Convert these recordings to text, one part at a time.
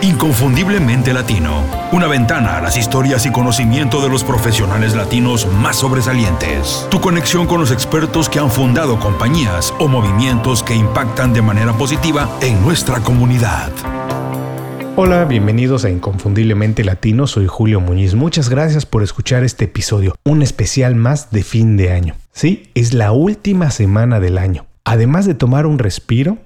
Inconfundiblemente Latino. Una ventana a las historias y conocimiento de los profesionales latinos más sobresalientes. Tu conexión con los expertos que han fundado compañías o movimientos que impactan de manera positiva en nuestra comunidad. Hola, bienvenidos a Inconfundiblemente Latino, soy Julio Muñiz. Muchas gracias por escuchar este episodio, un especial más de fin de año. Sí, es la última semana del año. Además de tomar un respiro,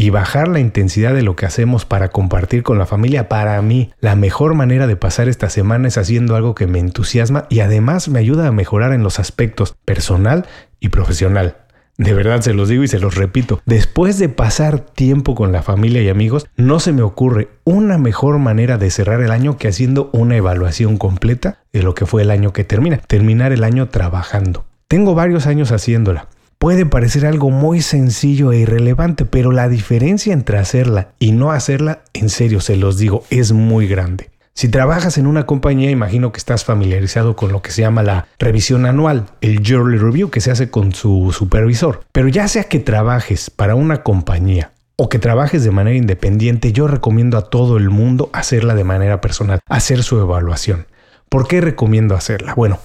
y bajar la intensidad de lo que hacemos para compartir con la familia, para mí la mejor manera de pasar esta semana es haciendo algo que me entusiasma y además me ayuda a mejorar en los aspectos personal y profesional. De verdad se los digo y se los repito, después de pasar tiempo con la familia y amigos, no se me ocurre una mejor manera de cerrar el año que haciendo una evaluación completa de lo que fue el año que termina, terminar el año trabajando. Tengo varios años haciéndola puede parecer algo muy sencillo e irrelevante, pero la diferencia entre hacerla y no hacerla, en serio se los digo, es muy grande. Si trabajas en una compañía, imagino que estás familiarizado con lo que se llama la revisión anual, el Yearly Review que se hace con su supervisor. Pero ya sea que trabajes para una compañía o que trabajes de manera independiente, yo recomiendo a todo el mundo hacerla de manera personal, hacer su evaluación. ¿Por qué recomiendo hacerla? Bueno,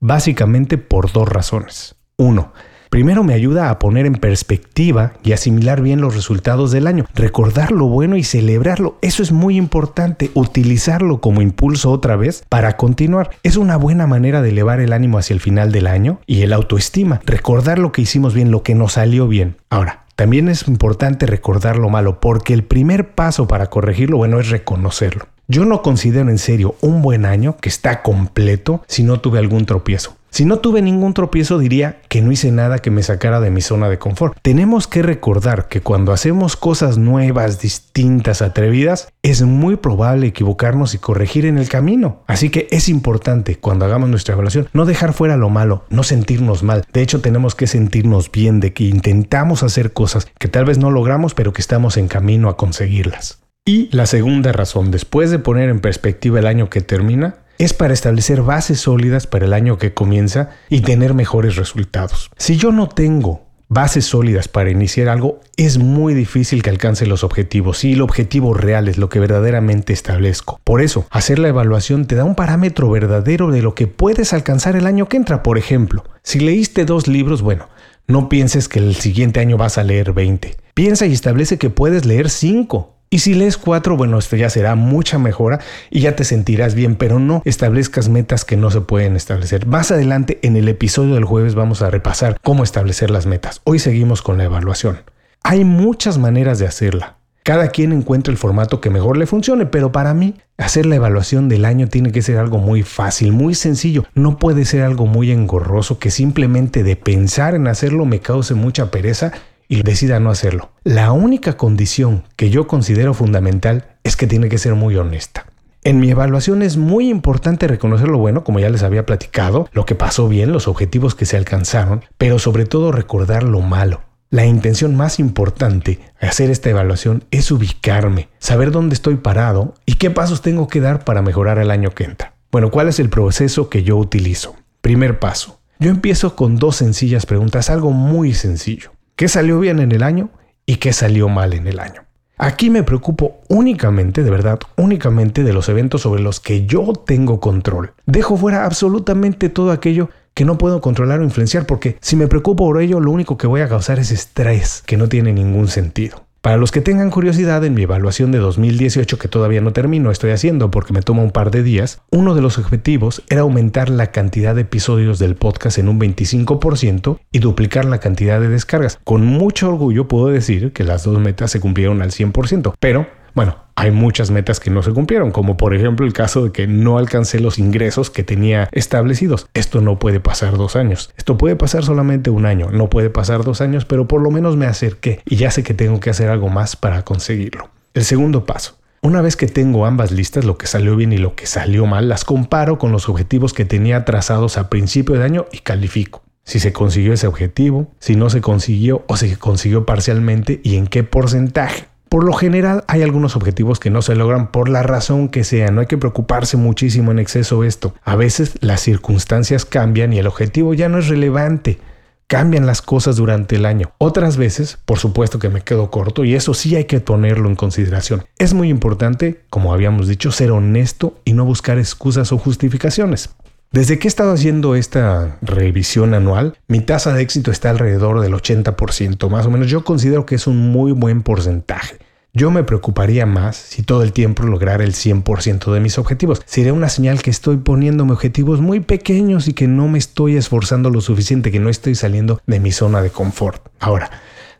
básicamente por dos razones. Uno, Primero me ayuda a poner en perspectiva y asimilar bien los resultados del año, recordar lo bueno y celebrarlo. Eso es muy importante, utilizarlo como impulso otra vez para continuar. Es una buena manera de elevar el ánimo hacia el final del año y el autoestima, recordar lo que hicimos bien, lo que nos salió bien. Ahora, también es importante recordar lo malo porque el primer paso para corregirlo, bueno, es reconocerlo. Yo no considero en serio un buen año que está completo si no tuve algún tropiezo. Si no tuve ningún tropiezo diría que no hice nada que me sacara de mi zona de confort. Tenemos que recordar que cuando hacemos cosas nuevas, distintas, atrevidas, es muy probable equivocarnos y corregir en el camino. Así que es importante cuando hagamos nuestra evaluación no dejar fuera lo malo, no sentirnos mal. De hecho tenemos que sentirnos bien de que intentamos hacer cosas que tal vez no logramos pero que estamos en camino a conseguirlas. Y la segunda razón, después de poner en perspectiva el año que termina, es para establecer bases sólidas para el año que comienza y tener mejores resultados. Si yo no tengo bases sólidas para iniciar algo, es muy difícil que alcance los objetivos. Y el objetivo real es lo que verdaderamente establezco. Por eso, hacer la evaluación te da un parámetro verdadero de lo que puedes alcanzar el año que entra. Por ejemplo, si leíste dos libros, bueno, no pienses que el siguiente año vas a leer 20. Piensa y establece que puedes leer 5 y si lees cuatro, bueno, esto ya será mucha mejora y ya te sentirás bien, pero no establezcas metas que no se pueden establecer. Más adelante en el episodio del jueves vamos a repasar cómo establecer las metas. Hoy seguimos con la evaluación. Hay muchas maneras de hacerla. Cada quien encuentra el formato que mejor le funcione, pero para mí hacer la evaluación del año tiene que ser algo muy fácil, muy sencillo. No puede ser algo muy engorroso que simplemente de pensar en hacerlo me cause mucha pereza y decida no hacerlo. La única condición que yo considero fundamental es que tiene que ser muy honesta. En mi evaluación es muy importante reconocer lo bueno, como ya les había platicado, lo que pasó bien, los objetivos que se alcanzaron, pero sobre todo recordar lo malo. La intención más importante de hacer esta evaluación es ubicarme, saber dónde estoy parado y qué pasos tengo que dar para mejorar el año que entra. Bueno, ¿cuál es el proceso que yo utilizo? Primer paso. Yo empiezo con dos sencillas preguntas, algo muy sencillo qué salió bien en el año y qué salió mal en el año. Aquí me preocupo únicamente, de verdad, únicamente de los eventos sobre los que yo tengo control. Dejo fuera absolutamente todo aquello que no puedo controlar o influenciar porque si me preocupo por ello lo único que voy a causar es estrés que no tiene ningún sentido. Para los que tengan curiosidad, en mi evaluación de 2018, que todavía no termino, estoy haciendo porque me toma un par de días, uno de los objetivos era aumentar la cantidad de episodios del podcast en un 25% y duplicar la cantidad de descargas. Con mucho orgullo puedo decir que las dos metas se cumplieron al 100%, pero bueno, hay muchas metas que no se cumplieron, como por ejemplo el caso de que no alcancé los ingresos que tenía establecidos. Esto no puede pasar dos años. Esto puede pasar solamente un año. No puede pasar dos años, pero por lo menos me acerqué y ya sé que tengo que hacer algo más para conseguirlo. El segundo paso. Una vez que tengo ambas listas, lo que salió bien y lo que salió mal, las comparo con los objetivos que tenía trazados a principio de año y califico si se consiguió ese objetivo, si no se consiguió o si se consiguió parcialmente y en qué porcentaje. Por lo general hay algunos objetivos que no se logran por la razón que sea, no hay que preocuparse muchísimo en exceso esto. A veces las circunstancias cambian y el objetivo ya no es relevante. Cambian las cosas durante el año. Otras veces, por supuesto que me quedo corto y eso sí hay que ponerlo en consideración. Es muy importante, como habíamos dicho, ser honesto y no buscar excusas o justificaciones. Desde que he estado haciendo esta revisión anual, mi tasa de éxito está alrededor del 80%, más o menos. Yo considero que es un muy buen porcentaje. Yo me preocuparía más si todo el tiempo lograra el 100% de mis objetivos. Sería una señal que estoy poniéndome objetivos muy pequeños y que no me estoy esforzando lo suficiente, que no estoy saliendo de mi zona de confort. Ahora,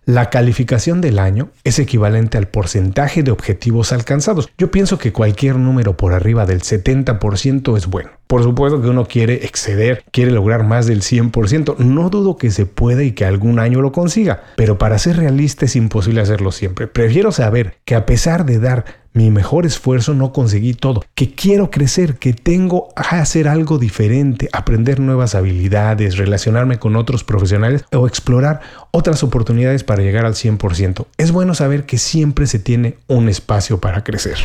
la calificación del año es equivalente al porcentaje de objetivos alcanzados. Yo pienso que cualquier número por arriba del 70% es bueno. Por supuesto que uno quiere exceder, quiere lograr más del 100%. No dudo que se pueda y que algún año lo consiga, pero para ser realista es imposible hacerlo siempre. Prefiero saber que a pesar de dar mi mejor esfuerzo no conseguí todo, que quiero crecer, que tengo a hacer algo diferente, aprender nuevas habilidades, relacionarme con otros profesionales o explorar otras oportunidades para llegar al 100%. Es bueno saber que siempre se tiene un espacio para crecer.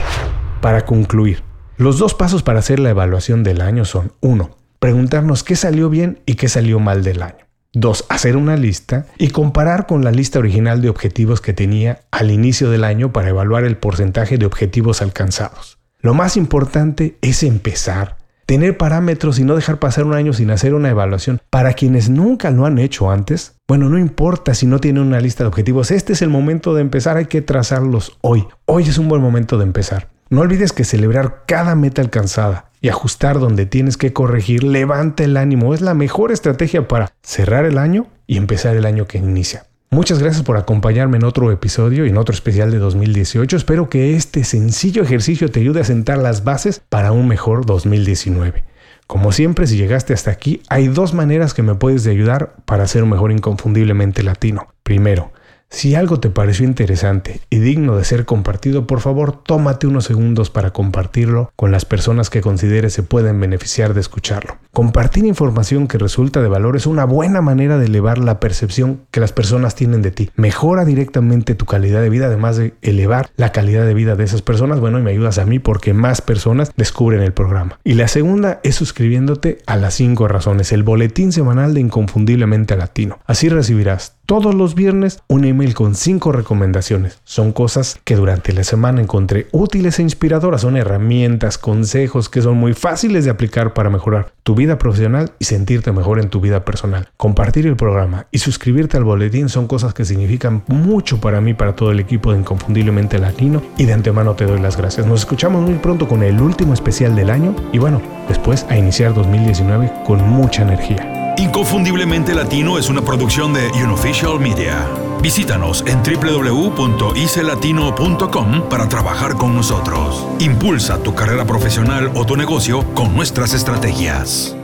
Para concluir, los dos pasos para hacer la evaluación del año son 1. Preguntarnos qué salió bien y qué salió mal del año. 2. Hacer una lista y comparar con la lista original de objetivos que tenía al inicio del año para evaluar el porcentaje de objetivos alcanzados. Lo más importante es empezar, tener parámetros y no dejar pasar un año sin hacer una evaluación. Para quienes nunca lo han hecho antes, bueno, no importa si no tienen una lista de objetivos, este es el momento de empezar, hay que trazarlos hoy. Hoy es un buen momento de empezar. No olvides que celebrar cada meta alcanzada y ajustar donde tienes que corregir levanta el ánimo. Es la mejor estrategia para cerrar el año y empezar el año que inicia. Muchas gracias por acompañarme en otro episodio y en otro especial de 2018. Espero que este sencillo ejercicio te ayude a sentar las bases para un mejor 2019. Como siempre, si llegaste hasta aquí, hay dos maneras que me puedes ayudar para ser un mejor inconfundiblemente latino. Primero, si algo te pareció interesante y digno de ser compartido, por favor tómate unos segundos para compartirlo con las personas que consideres se pueden beneficiar de escucharlo. Compartir información que resulta de valor es una buena manera de elevar la percepción que las personas tienen de ti. Mejora directamente tu calidad de vida, además de elevar la calidad de vida de esas personas. Bueno, y me ayudas a mí porque más personas descubren el programa. Y la segunda es suscribiéndote a las 5 razones, el boletín semanal de Inconfundiblemente Latino. Así recibirás todos los viernes un email con cinco recomendaciones. Son cosas que durante la semana encontré útiles e inspiradoras. Son herramientas, consejos que son muy fáciles de aplicar para mejorar tu vida profesional y sentirte mejor en tu vida personal. Compartir el programa y suscribirte al boletín son cosas que significan mucho para mí, para todo el equipo de Inconfundiblemente Latino y de antemano te doy las gracias. Nos escuchamos muy pronto con el último especial del año y bueno, después a iniciar 2019 con mucha energía. Inconfundiblemente Latino es una producción de Unofficial Media. Visítanos en www.icelatino.com para trabajar con nosotros. Impulsa tu carrera profesional o tu negocio con nuestras estrategias.